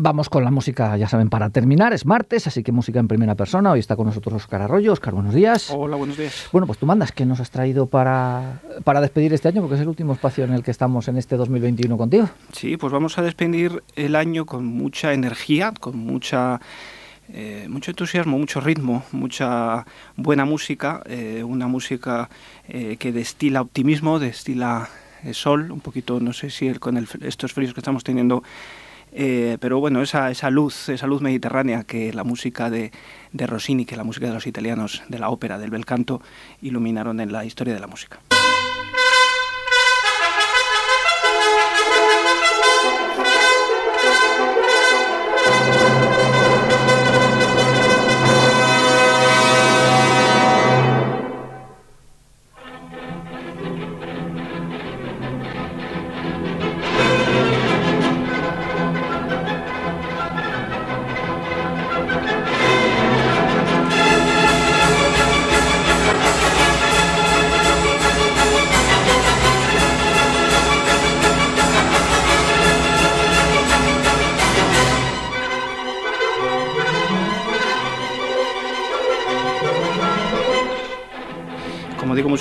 Vamos con la música, ya saben, para terminar, es martes, así que música en primera persona. Hoy está con nosotros Oscar Arroyo. Oscar, buenos días. Hola, buenos días. Bueno, pues tú mandas, ¿qué nos has traído para, para despedir este año? Porque es el último espacio en el que estamos en este 2021 contigo. Sí, pues vamos a despedir el año con mucha energía, con mucha... Eh, mucho entusiasmo, mucho ritmo, mucha buena música, eh, una música eh, que destila optimismo, destila sol, un poquito, no sé si con estos fríos que estamos teniendo eh, pero bueno, esa, esa luz, esa luz mediterránea que la música de, de Rossini, que la música de los italianos, de la ópera, del bel canto, iluminaron en la historia de la música.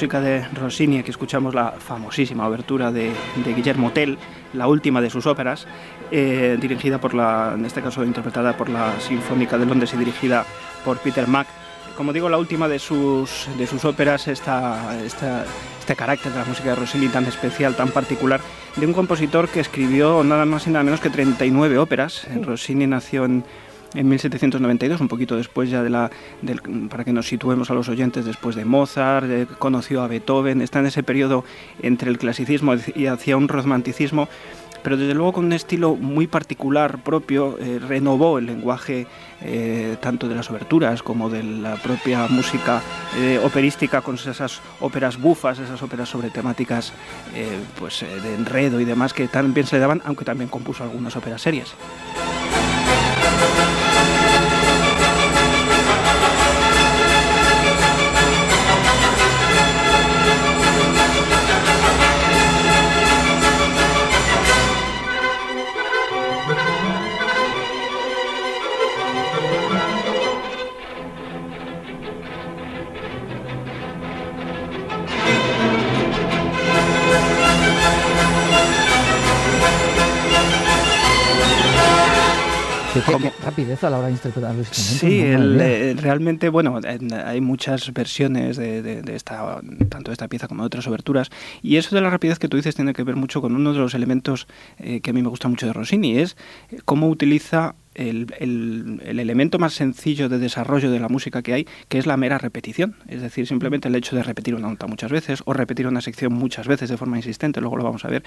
Música de Rossini, que escuchamos la famosísima abertura de, Guillermo Tell, la última de sus óperas, eh, dirigida por la, en este caso interpretada por la Sinfónica de Londres y dirigida por Peter Mack. Como digo, la última de sus, de sus óperas, esta, esta, este carácter de la música de Rossini tan especial, tan particular, de un compositor que escribió nada más y nada menos que 39 óperas. Rossini nació en en 1792, un poquito después ya de la, para que nos situemos a los oyentes, después de Mozart, conoció a Beethoven, está en ese periodo entre el clasicismo y hacia un romanticismo, pero desde luego con un estilo muy particular propio, eh, renovó el lenguaje eh, tanto de las oberturas como de la propia música eh, operística con esas óperas bufas, esas óperas sobre temáticas pues, de enredo y demás que tan bien se le daban, aunque también compuso algunas óperas serias. Qué, rapidez a la hora de interpretar los instrumentos. Sí, eh, realmente, bueno, hay muchas versiones de, esta, tanto de esta pieza como de otras oberturas, y eso de la rapidez que tú dices tiene que ver mucho con uno de los elementos eh, que a mí me gusta mucho de Rossini, es cómo utiliza el, el, elemento más sencillo de desarrollo de la música que hay, que es la mera repetición. Es decir, simplemente el hecho de repetir una nota muchas veces o repetir una sección muchas veces de forma insistente, luego lo vamos a ver.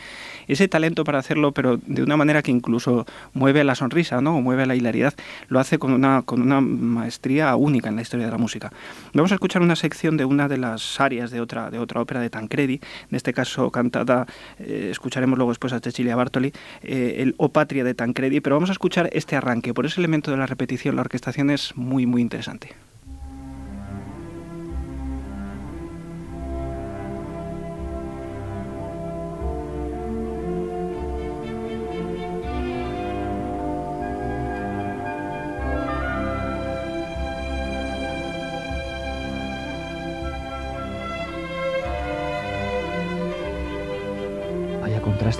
Ese talento para hacerlo, pero de una manera que incluso mueve la sonrisa, ¿no? O mueve la hilaridad, lo hace con una, con una maestría única en la historia de la música. Vamos a escuchar una sección de una de las áreas de otra, de otra ópera de Tancredi, en este caso cantada, eh, escucharemos luego después a Cecilia Bartoli, eh, el O Patria de Tancredi, pero vamos a escuchar este arranque que por ese elemento de la repetición la orquestación es muy, muy interesante.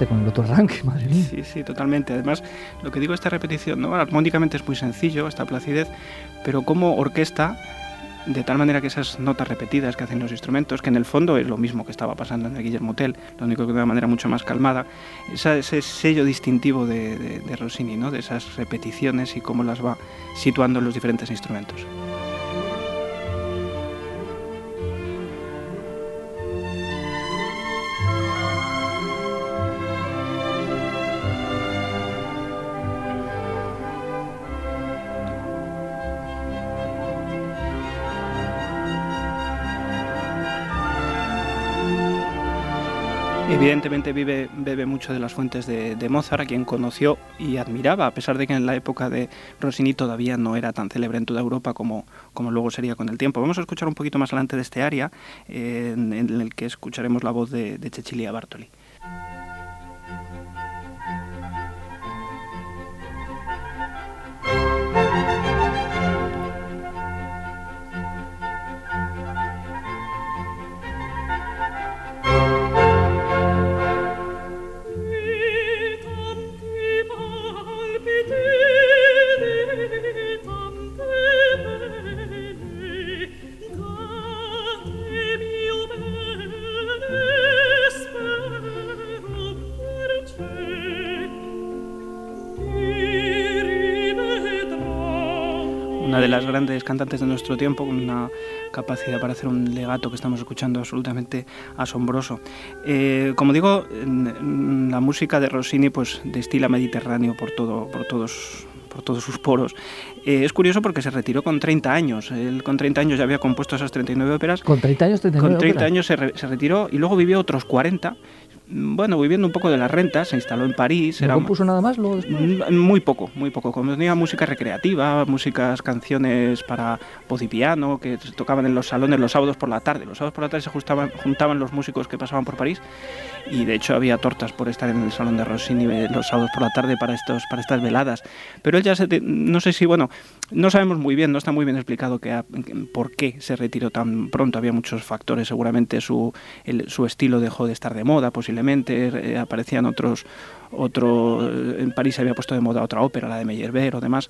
Con el otro arranque, madre mía. Sí, sí, totalmente. Además, lo que digo esta repetición, ¿no? Armónicamente es muy sencillo, esta placidez, pero como orquesta, de tal manera que esas notas repetidas que hacen los instrumentos, que en el fondo es lo mismo que estaba pasando en el Guillermo Tell, lo único que de una manera mucho más calmada, ese sello distintivo de, de Rossini, ¿no? de esas repeticiones y cómo las va situando en los diferentes instrumentos. Evidentemente vive, bebe mucho de las fuentes de, Mozart, a quien conoció y admiraba, a pesar de que en la época de Rossini todavía no era tan célebre en toda Europa como, como luego sería con el tiempo. Vamos a escuchar un poquito más adelante de este área, eh, en, el que escucharemos la voz de, de Cecilia Bartoli. Las grandes cantantes de nuestro tiempo, con una capacidad para hacer un legato que estamos escuchando absolutamente asombroso. Eh, como digo, la música de Rossini pues destila Mediterráneo por todo, por todos por todos sus poros. Eh, es curioso porque se retiró con 30 años. Él con 30 años ya había compuesto esas 39 óperas. ¿Con 30 años 39 Con 30 años se, se, retiró y luego vivió otros 40 bueno, viviendo un poco de las rentas, se instaló en París. ¿No era compuso nada más luego mm, Muy poco, muy poco. Componía música recreativa, músicas, canciones para voz y piano, que se tocaban en los salones los sábados por la tarde. Los sábados por la tarde se juntaban los músicos que pasaban por París y de hecho había tortas por estar en el salón de Rossini los sábados por la tarde para, estos, para estas veladas. Pero él ya se, no sé si, bueno, no sabemos muy bien, no está muy bien explicado que, por qué se retiró tan pronto. Había muchos factores, seguramente su, su estilo dejó de estar de moda, posiblemente eh, aparecían otros, otro, en París se había puesto de moda otra ópera, la de Meyerbeer o demás,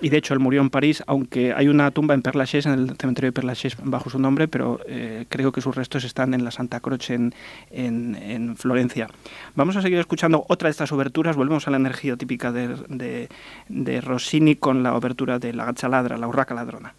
y de hecho él murió en París, aunque hay una tumba en Père en el cementerio de Père bajo su nombre, pero eh, creo que sus restos están en la Santa Croce en, en, Florencia. Vamos a seguir escuchando otra de estas oberturas, volvemos a la energía típica de, de, Rossini con la obertura de La Gaccia la Urraca Ladrona.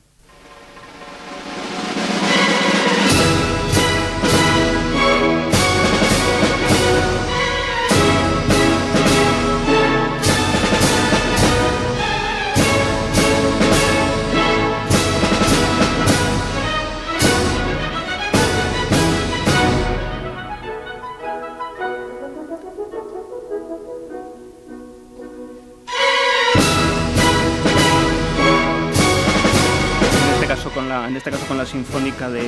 En este caso con la Sinfónica de,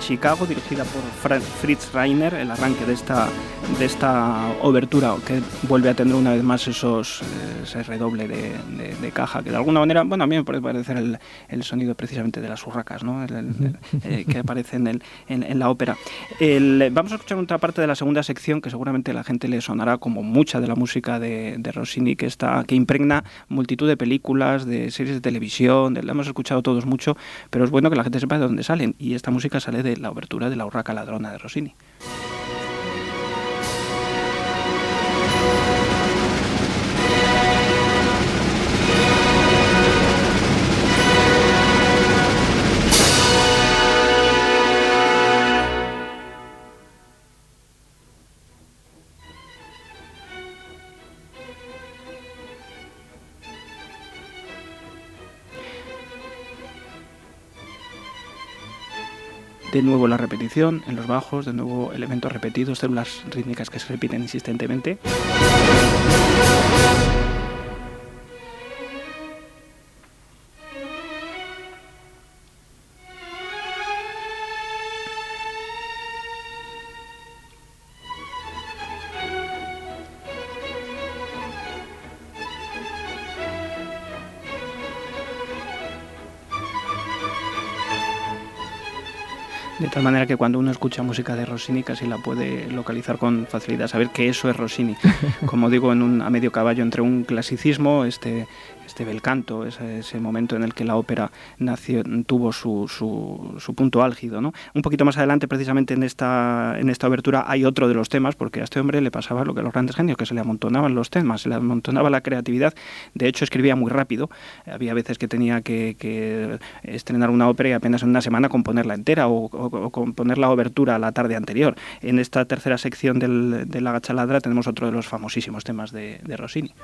Chicago, dirigida por Fritz Reiner, el arranque de esta, de esta obertura, que vuelve a tener una vez más esos, eh, ese redoble de, caja, que de alguna manera, bueno, a mí me puede parecer el, el sonido precisamente de las urracas, ¿no? Eh, que aparece en, el, en, la ópera. vamos a escuchar otra parte de la segunda sección que seguramente a la gente le sonará como mucha de la música de, Rossini, que, está, que impregna multitud de películas, de series de televisión, la hemos escuchado todos mucho, pero es bueno que la gente sepa de dónde salen. Y esta música sale de la obertura de La Urraca Ladrona de Rossini. De nuevo la repetición en los bajos, de nuevo elementos repetidos, células rítmicas que se repiten insistentemente. De tal manera que cuando uno escucha música de Rossini casi la puede localizar con facilidad, saber que eso es Rossini. Como digo, en un, a medio caballo entre un clasicismo, este este bel canto, ese, ese, momento en el que la ópera nació, tuvo su, punto álgido. Un poquito más adelante, precisamente en esta, en esta obertura, hay otro de los temas, porque a este hombre le pasaba lo que a los grandes genios, que se le amontonaban los temas, se le amontonaba la creatividad. De hecho, escribía muy rápido. Había veces que tenía que, estrenar una ópera y apenas en una semana componerla entera o, componer la obertura la tarde anterior. En esta tercera sección del, de la gachaladra tenemos otro de los famosísimos temas de Rossini.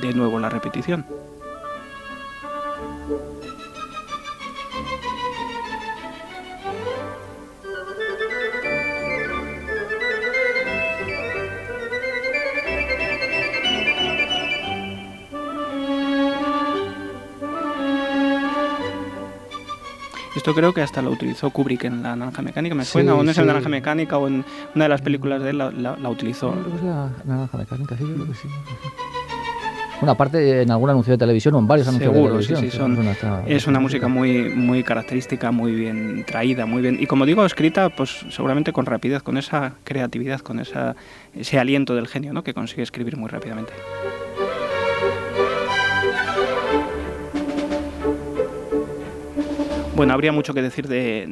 De nuevo la repetición. Esto creo que hasta lo utilizó Kubrick en La Naranja Mecánica, me suena, o no es en La Naranja Mecánica o en una de las películas de él la, utilizó. la Naranja Mecánica, sí, yo creo que sí. Una parte en algún anuncio de televisión o en varios anuncios de televisión. Sí, sí, es una música muy, muy característica, muy bien traída, muy bien. Y como digo, escrita pues seguramente con rapidez, con esa creatividad, con esa, ese aliento del genio ¿no? que consigue escribir muy rápidamente. Bueno, habría mucho que decir de,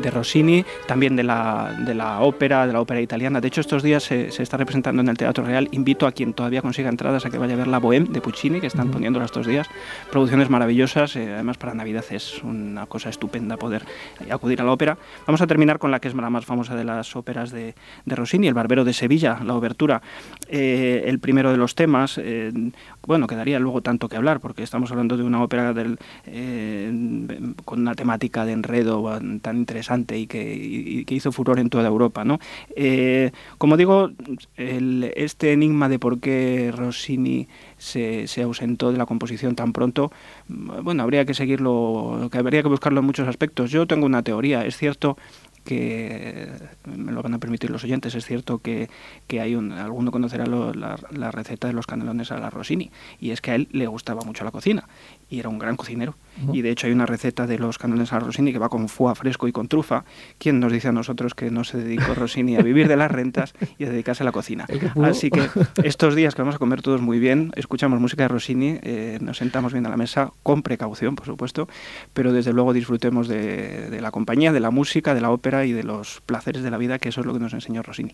de, Rossini, también de la, de la, ópera, de la ópera italiana. De hecho, estos días se, se, está representando en el Teatro Real. Invito a quien todavía consiga entradas a que vaya a ver la Bohème de Puccini, que están poniendo estos días. Producciones maravillosas, eh, además para Navidad es una cosa estupenda poder acudir a la ópera. Vamos a terminar con la que es la más famosa de las óperas de, de Rossini, El Barbero de Sevilla, la obertura. Eh, el primero de los temas, eh, bueno, quedaría luego tanto que hablar, porque estamos hablando de una ópera del, con una temática de enredo tan interesante y que, hizo furor en toda Europa. ¿no? como digo, este enigma de por qué Rossini se, se, ausentó de la composición tan pronto, bueno, habría que seguirlo, que habría que buscarlo en muchos aspectos. Yo tengo una teoría, es cierto que me lo van a permitir los oyentes, es cierto que, que hay un, alguno conocerá la, la, receta de los canelones a la Rossini, y es que a él le gustaba mucho la cocina, y era un gran cocinero. Y de hecho hay una receta de los canelones a la Rossini que va con foie fresco y con trufa. ¿Quién nos dice a nosotros que no se dedicó Rossini a vivir de las rentas y a dedicarse a la cocina? Así que estos días que vamos a comer todos muy bien, escuchamos música de Rossini, eh, nos sentamos bien a la mesa, con precaución, por supuesto, pero desde luego disfrutemos de, de la compañía, de la música, de la ópera, y de los placeres de la vida, que eso es lo que nos enseñó Rossini.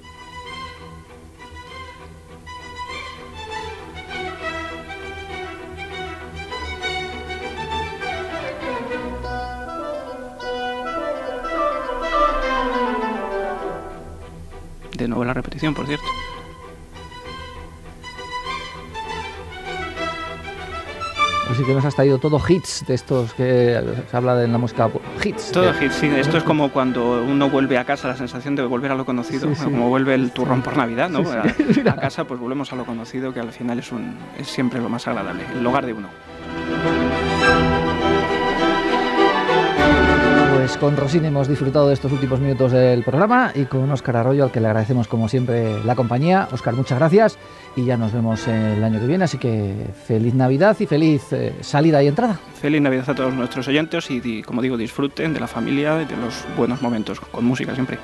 De nuevo la repetición, por cierto. Así que nos has traído todo hits de estos que se habla en la música. Hits. Todo hits, sí. Esto es como cuando uno vuelve a casa, la sensación de volver a lo conocido, como vuelve el turrón por Navidad, ¿no? A, casa, pues volvemos a lo conocido, que al final es, un, es siempre lo más agradable, el hogar de uno. Pues con Rosine hemos disfrutado de estos últimos minutos del programa y con Óscar Arroyo, al que le agradecemos como siempre la compañía. Óscar, muchas gracias y ya nos vemos el año que viene, así que feliz Navidad y feliz eh, salida y entrada. Feliz Navidad a todos nuestros oyentes y, como digo, disfruten de la familia y de los buenos momentos, con música siempre.